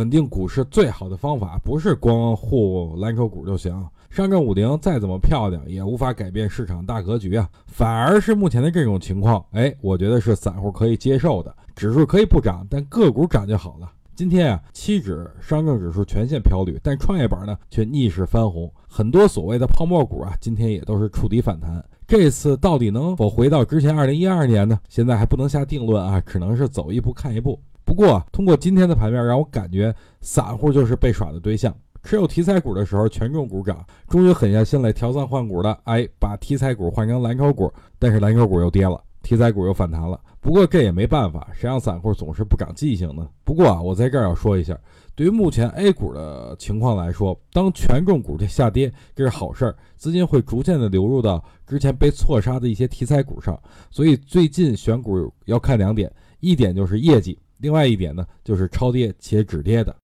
稳定股市最好的方法不是光护蓝筹股就行，上证五零再怎么漂亮，也无法改变市场大格局啊。反而是目前的这种情况，哎，我觉得是散户可以接受的。指数可以不涨，但个股涨就好了。今天啊，期指、上证指数全线飘绿，但创业板呢却逆势翻红。很多所谓的泡沫股啊，今天也都是触底反弹。这次到底能否回到之前二零一二年呢？现在还不能下定论啊，只能是走一步看一步。不过，通过今天的盘面，让我感觉散户就是被耍的对象。持有题材股的时候，权重股涨，终于狠下心来调仓换股了，哎，把题材股换成蓝筹股，但是蓝筹股又跌了，题材股又反弹了。不过这也没办法，谁让散户总是不长记性呢？不过啊，我在这儿要说一下，对于目前 A 股的情况来说，当权重股的下跌，这是好事儿，资金会逐渐的流入到之前被错杀的一些题材股上。所以最近选股要看两点，一点就是业绩，另外一点呢就是超跌且止跌的。